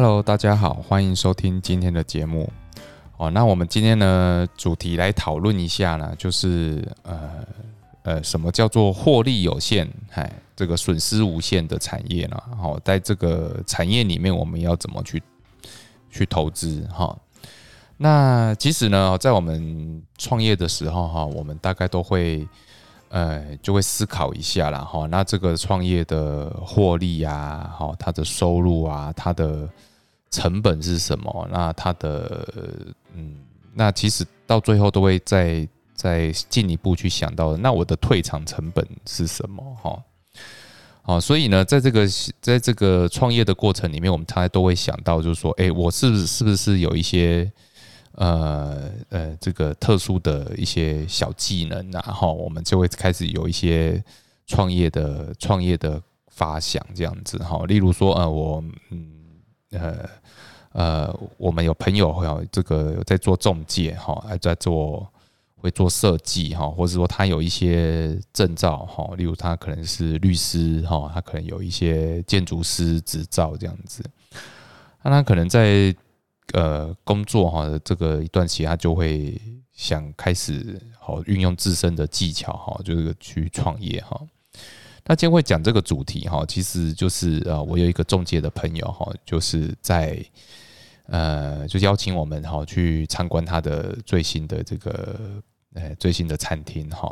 Hello，大家好，欢迎收听今天的节目。哦，那我们今天呢主题来讨论一下呢，就是呃呃，什么叫做获利有限，嗨，这个损失无限的产业呢？好，在这个产业里面，我们要怎么去去投资？哈，那其实呢，在我们创业的时候，哈，我们大概都会。呃，就会思考一下啦，哈，那这个创业的获利啊，哈，它的收入啊，它的成本是什么？那它的，嗯，那其实到最后都会再再进一步去想到，那我的退场成本是什么？哈，好，所以呢，在这个在这个创业的过程里面，我们常常都会想到，就是说，哎，我是不是是不是有一些。呃呃，这个特殊的一些小技能，然后我们就会开始有一些创业的创业的发想，这样子哈。例如说，呃，我嗯呃呃，我们有朋友哈这个在做中介哈，还在做会做设计哈，或者说他有一些证照哈，例如他可能是律师哈，他可能有一些建筑师执照这样子，那他可能在。呃，工作哈，这个一段期间，他就会想开始好运用自身的技巧哈，就是去创业哈。那今天会讲这个主题哈，其实就是呃，我有一个中介的朋友哈，就是在呃，就邀请我们哈去参观他的最新的这个呃最新的餐厅哈。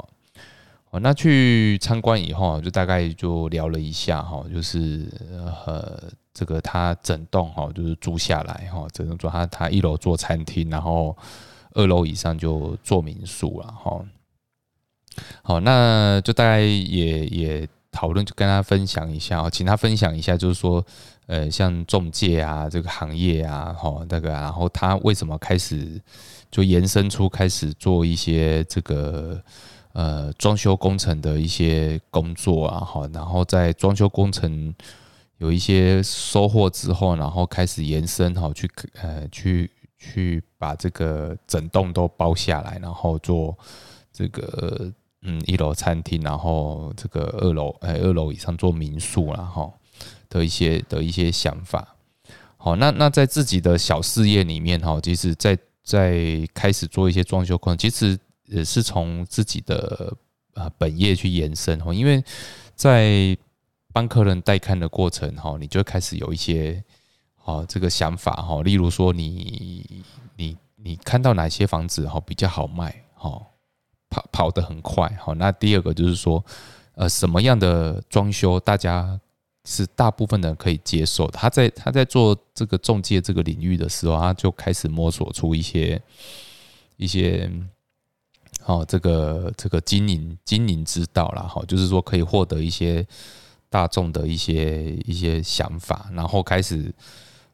哦，那去参观以后，就大概就聊了一下哈，就是呃。这个他整栋哈，就是租下来哈，整栋做他他一楼做餐厅，然后二楼以上就做民宿了哈。好，那就大概也也讨论，就跟他分享一下，请他分享一下，就是说，呃，像中介啊这个行业啊，哈，那个，然后他为什么开始就延伸出开始做一些这个呃装修工程的一些工作啊，哈，然后在装修工程。有一些收获之后，然后开始延伸哈，去呃去去把这个整栋都包下来，然后做这个嗯一楼餐厅，然后这个二楼呃二楼以上做民宿了哈的一些的一些想法。好，那那在自己的小事业里面哈，其实，在在开始做一些装修工，其实也是从自己的呃本业去延伸哈，因为在帮客人带看的过程，哈，你就开始有一些，好这个想法，哈，例如说，你你你看到哪些房子，哈，比较好卖，哈，跑跑得很快，好，那第二个就是说，呃，什么样的装修，大家是大部分的人可以接受。他在他在做这个中介这个领域的时候，他就开始摸索出一些一些，好这个这个经营经营之道啦，好，就是说可以获得一些。大众的一些一些想法，然后开始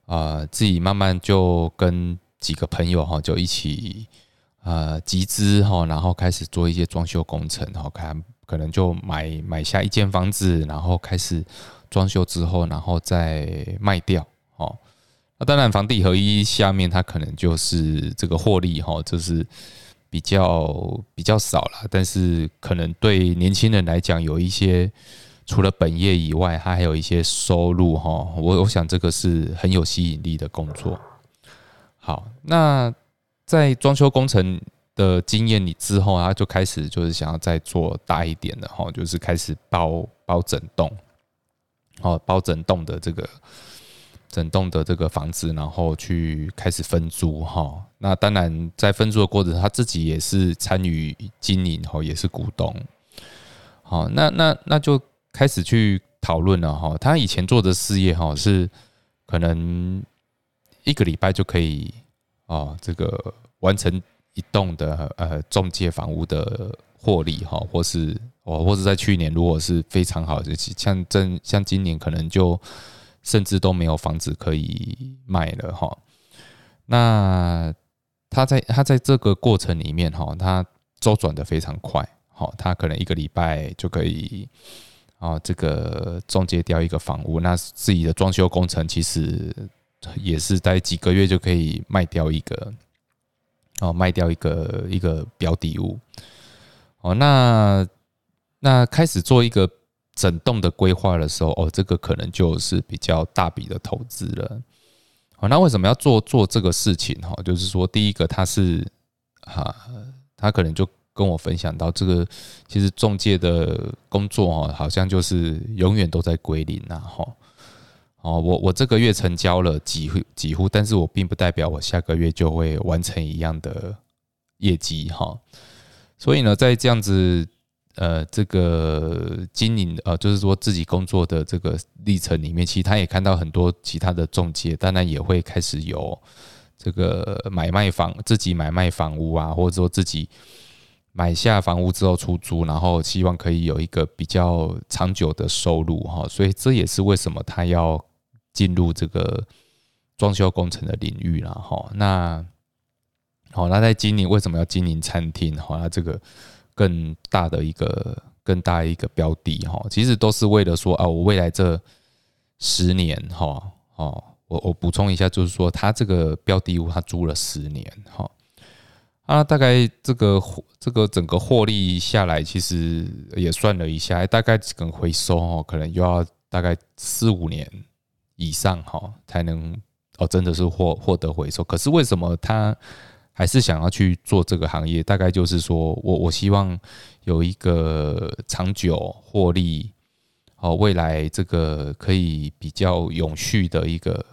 啊，自己慢慢就跟几个朋友哈，就一起呃集资哈，然后开始做一些装修工程，然后看可能就买买下一间房子，然后开始装修之后，然后再卖掉哦。那当然，房地合一下面它可能就是这个获利哈，就是比较比较少了，但是可能对年轻人来讲有一些。除了本业以外，他还有一些收入哈。我我想这个是很有吸引力的工作。好，那在装修工程的经验里之后，他就开始就是想要再做大一点的哈，就是开始包包整栋，哦，包整栋的这个整栋的这个房子，然后去开始分租哈。那当然在分租的过程，他自己也是参与经营哈，也是股东。好，那那那就。开始去讨论了哈，他以前做的事业哈是可能一个礼拜就可以哦，这个完成一栋的呃中介房屋的获利哈，或是哦，或者在去年如果是非常好的，像正像今年可能就甚至都没有房子可以卖了哈。那他在他在这个过程里面哈，他周转的非常快，好，他可能一个礼拜就可以。哦，这个中介掉一个房屋，那自己的装修工程其实也是待几个月就可以卖掉一个，哦，卖掉一个一个标的物。哦，那那开始做一个整栋的规划的时候，哦，这个可能就是比较大笔的投资了。哦，那为什么要做做这个事情？哈，就是说，第一个他是哈，他可能就跟我分享到，这个其实中介的工作哦，好像就是永远都在归零呐，哈。哦，哦我我这个月成交了几户几户，但是我并不代表我下个月就会完成一样的业绩哈。所以呢，在这样子呃这个经营呃，就是说自己工作的这个历程里面，其实他也看到很多其他的中介，当然也会开始有这个买卖房自己买卖房屋啊，或者说自己买下房屋之后出租，然后希望可以有一个比较长久的收入哈。所以这也是为什么他要。进入这个装修工程的领域了哈，那好，那在经营为什么要经营餐厅？哈，那这个更大的一个更大一个标的哈，其实都是为了说啊，我未来这十年哈，哦，我我补充一下，就是说他这个标的物他租了十年哈，啊，大概这个这个整个获利下来，其实也算了一下，大概整个回收哦，可能又要大概四五年。以上哈才能哦，真的是获获得回收。可是为什么他还是想要去做这个行业？大概就是说我我希望有一个长久获利哦，未来这个可以比较永续的一个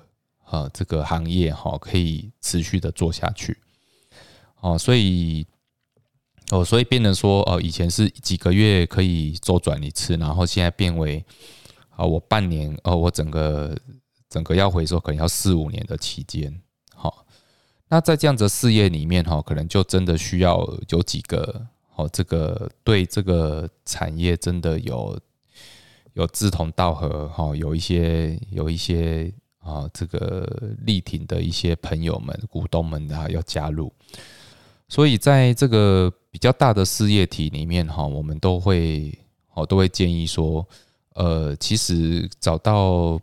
呃这个行业哈，可以持续的做下去哦。所以哦，所以变成说哦，以前是几个月可以周转一次，然后现在变为啊，我半年哦，我整个。整个要回收可能要四五年的期间，好，那在这样子事业里面哈，可能就真的需要有几个哦，这个对这个产业真的有有志同道合哈，有一些有一些啊，这个力挺的一些朋友们、股东们啊要加入，所以在这个比较大的事业体里面哈，我们都会哦都会建议说，呃，其实找到。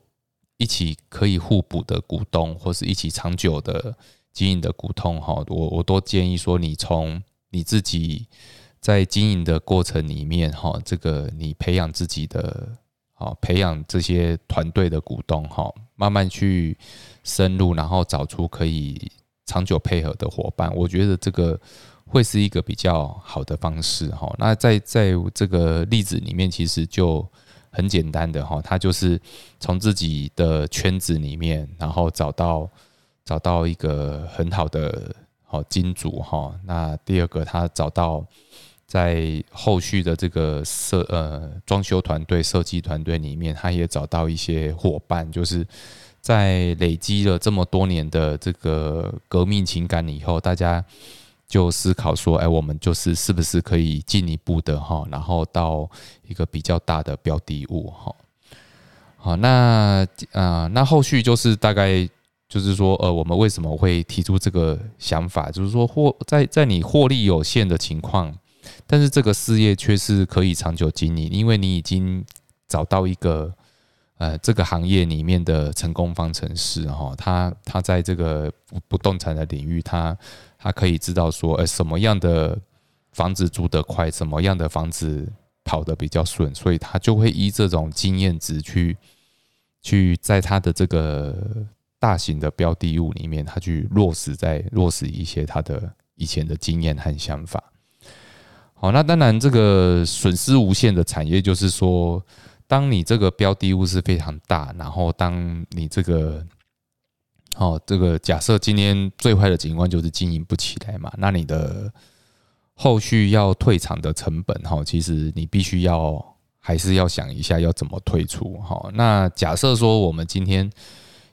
一起可以互补的股东，或是一起长久的经营的股东，哈，我我都建议说，你从你自己在经营的过程里面，哈，这个你培养自己的，好培养这些团队的股东，哈，慢慢去深入，然后找出可以长久配合的伙伴，我觉得这个会是一个比较好的方式，哈。那在在这个例子里面，其实就。很简单的哈，他就是从自己的圈子里面，然后找到找到一个很好的好金主哈。那第二个，他找到在后续的这个设呃装修团队、设计团队里面，他也找到一些伙伴，就是在累积了这么多年的这个革命情感以后，大家。就思考说，哎，我们就是是不是可以进一步的哈，然后到一个比较大的标的物哈。好，那啊，那后续就是大概就是说，呃，我们为什么会提出这个想法？就是说，获在在你获利有限的情况，但是这个事业却是可以长久经营，因为你已经找到一个呃这个行业里面的成功方程式哈。他他在这个不动产的领域，他。他可以知道说，呃，什么样的房子租得快，什么样的房子跑得比较顺，所以他就会依这种经验值去去在他的这个大型的标的物里面，他去落实在落实一些他的以前的经验和想法。好，那当然这个损失无限的产业，就是说，当你这个标的物是非常大，然后当你这个。哦，这个假设今天最坏的情况就是经营不起来嘛，那你的后续要退场的成本，哈，其实你必须要还是要想一下要怎么退出，哈。那假设说我们今天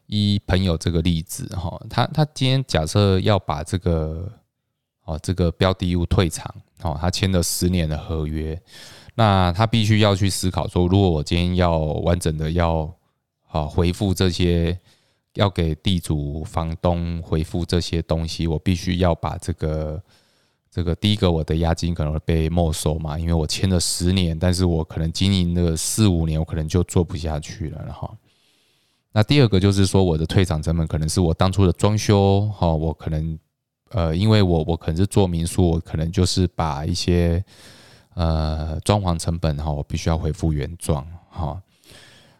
依朋友这个例子，哈，他他今天假设要把这个哦这个标的物退场，哦，他签了十年的合约，那他必须要去思考说，如果我今天要完整的要啊回复这些。要给地主、房东回复这些东西，我必须要把这个、这个第一个，我的押金可能会被没收嘛，因为我签了十年，但是我可能经营了四五年，我可能就做不下去了哈。那第二个就是说，我的退场成本可能是我当初的装修哈，我可能呃，因为我我可能是做民宿，我可能就是把一些呃装潢成本哈，我必须要恢复原状哈。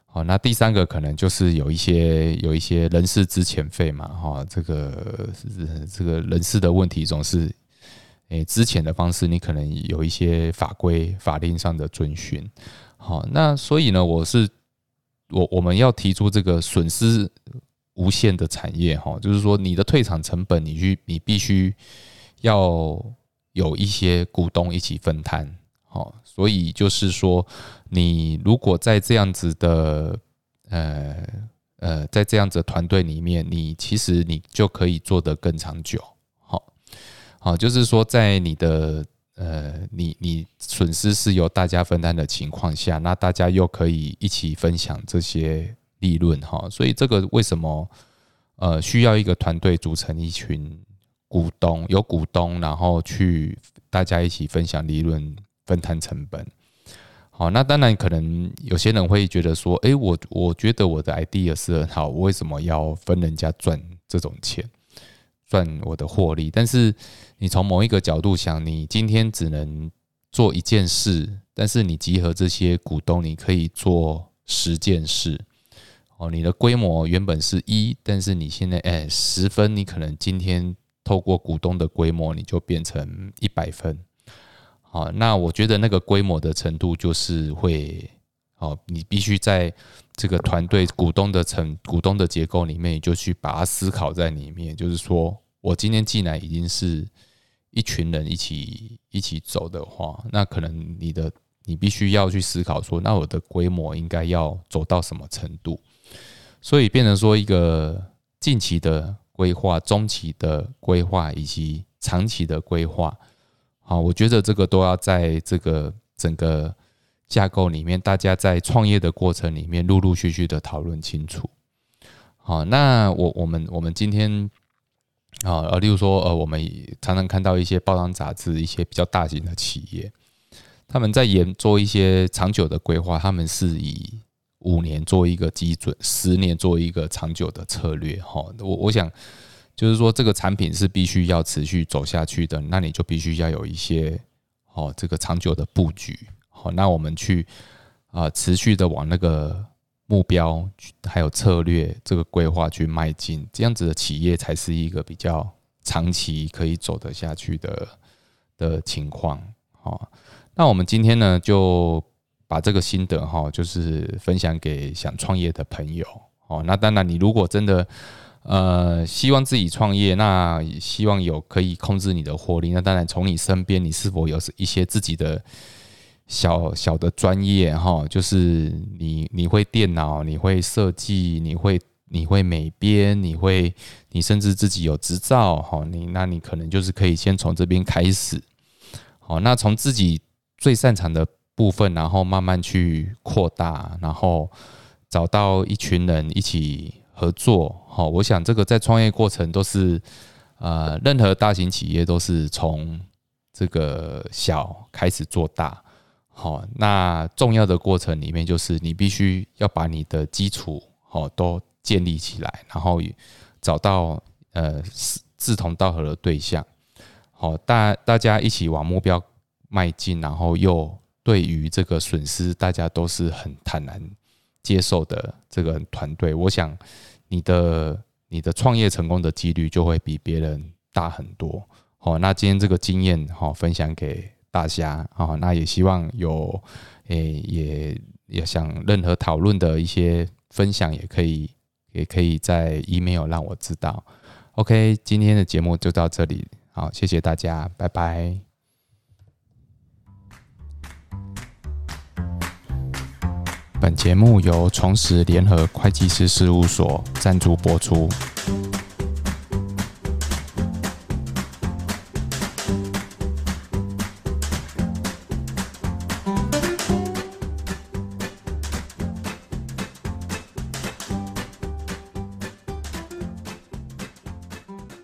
好，那第三个可能就是有一些有一些人事之前费嘛，哈，这个这个人事的问题总是，诶，之前的方式你可能有一些法规法令上的遵循，好，那所以呢，我是我我们要提出这个损失无限的产业，哈，就是说你的退场成本，你去你必须要有一些股东一起分摊。好，所以就是说，你如果在这样子的，呃呃，在这样子的团队里面，你其实你就可以做得更长久。好，好，就是说，在你的呃，你你损失是由大家分担的情况下，那大家又可以一起分享这些利润。哈，所以这个为什么呃需要一个团队组成一群股东，有股东，然后去大家一起分享利润。分摊成本，好，那当然可能有些人会觉得说，诶，我我觉得我的 idea 是很好，我为什么要分人家赚这种钱，赚我的获利？但是你从某一个角度想，你今天只能做一件事，但是你集合这些股东，你可以做十件事。哦，你的规模原本是一，但是你现在诶十分，你可能今天透过股东的规模，你就变成一百分。好，那我觉得那个规模的程度就是会，好，你必须在这个团队股东的成股东的结构里面，你就去把它思考在里面。就是说我今天进来已经是一群人一起一起走的话，那可能你的你必须要去思考说，那我的规模应该要走到什么程度？所以变成说一个近期的规划、中期的规划以及长期的规划。好，我觉得这个都要在这个整个架构里面，大家在创业的过程里面陆陆续续的讨论清楚。好，那我我们我们今天啊呃，例如说呃，我们常常看到一些报章杂志，一些比较大型的企业，他们在研做一些长久的规划，他们是以五年做一个基准，十年做一个长久的策略。哈，我我想。就是说，这个产品是必须要持续走下去的，那你就必须要有一些哦，这个长久的布局。好，那我们去啊，持续的往那个目标还有策略这个规划去迈进，这样子的企业才是一个比较长期可以走得下去的的情况。好，那我们今天呢，就把这个心得哈，就是分享给想创业的朋友。哦，那当然，你如果真的。呃，希望自己创业，那希望有可以控制你的活力。那当然，从你身边，你是否有一些自己的小小的专业哈？就是你你会电脑，你会设计，你会你会美编，你会你甚至自己有执照哈？你那你可能就是可以先从这边开始，好，那从自己最擅长的部分，然后慢慢去扩大，然后找到一群人一起。合作好，我想这个在创业过程都是，呃，任何大型企业都是从这个小开始做大，好，那重要的过程里面就是你必须要把你的基础好都建立起来，然后找到呃志同道合的对象，好，大大家一起往目标迈进，然后又对于这个损失大家都是很坦然。接受的这个团队，我想你的你的创业成功的几率就会比别人大很多。好，那今天这个经验好分享给大家啊，那也希望有诶也也想任何讨论的一些分享也可以也可以在 email 让我知道。OK，今天的节目就到这里，好，谢谢大家，拜拜。本节目由重实联合会计师事务所赞助播出。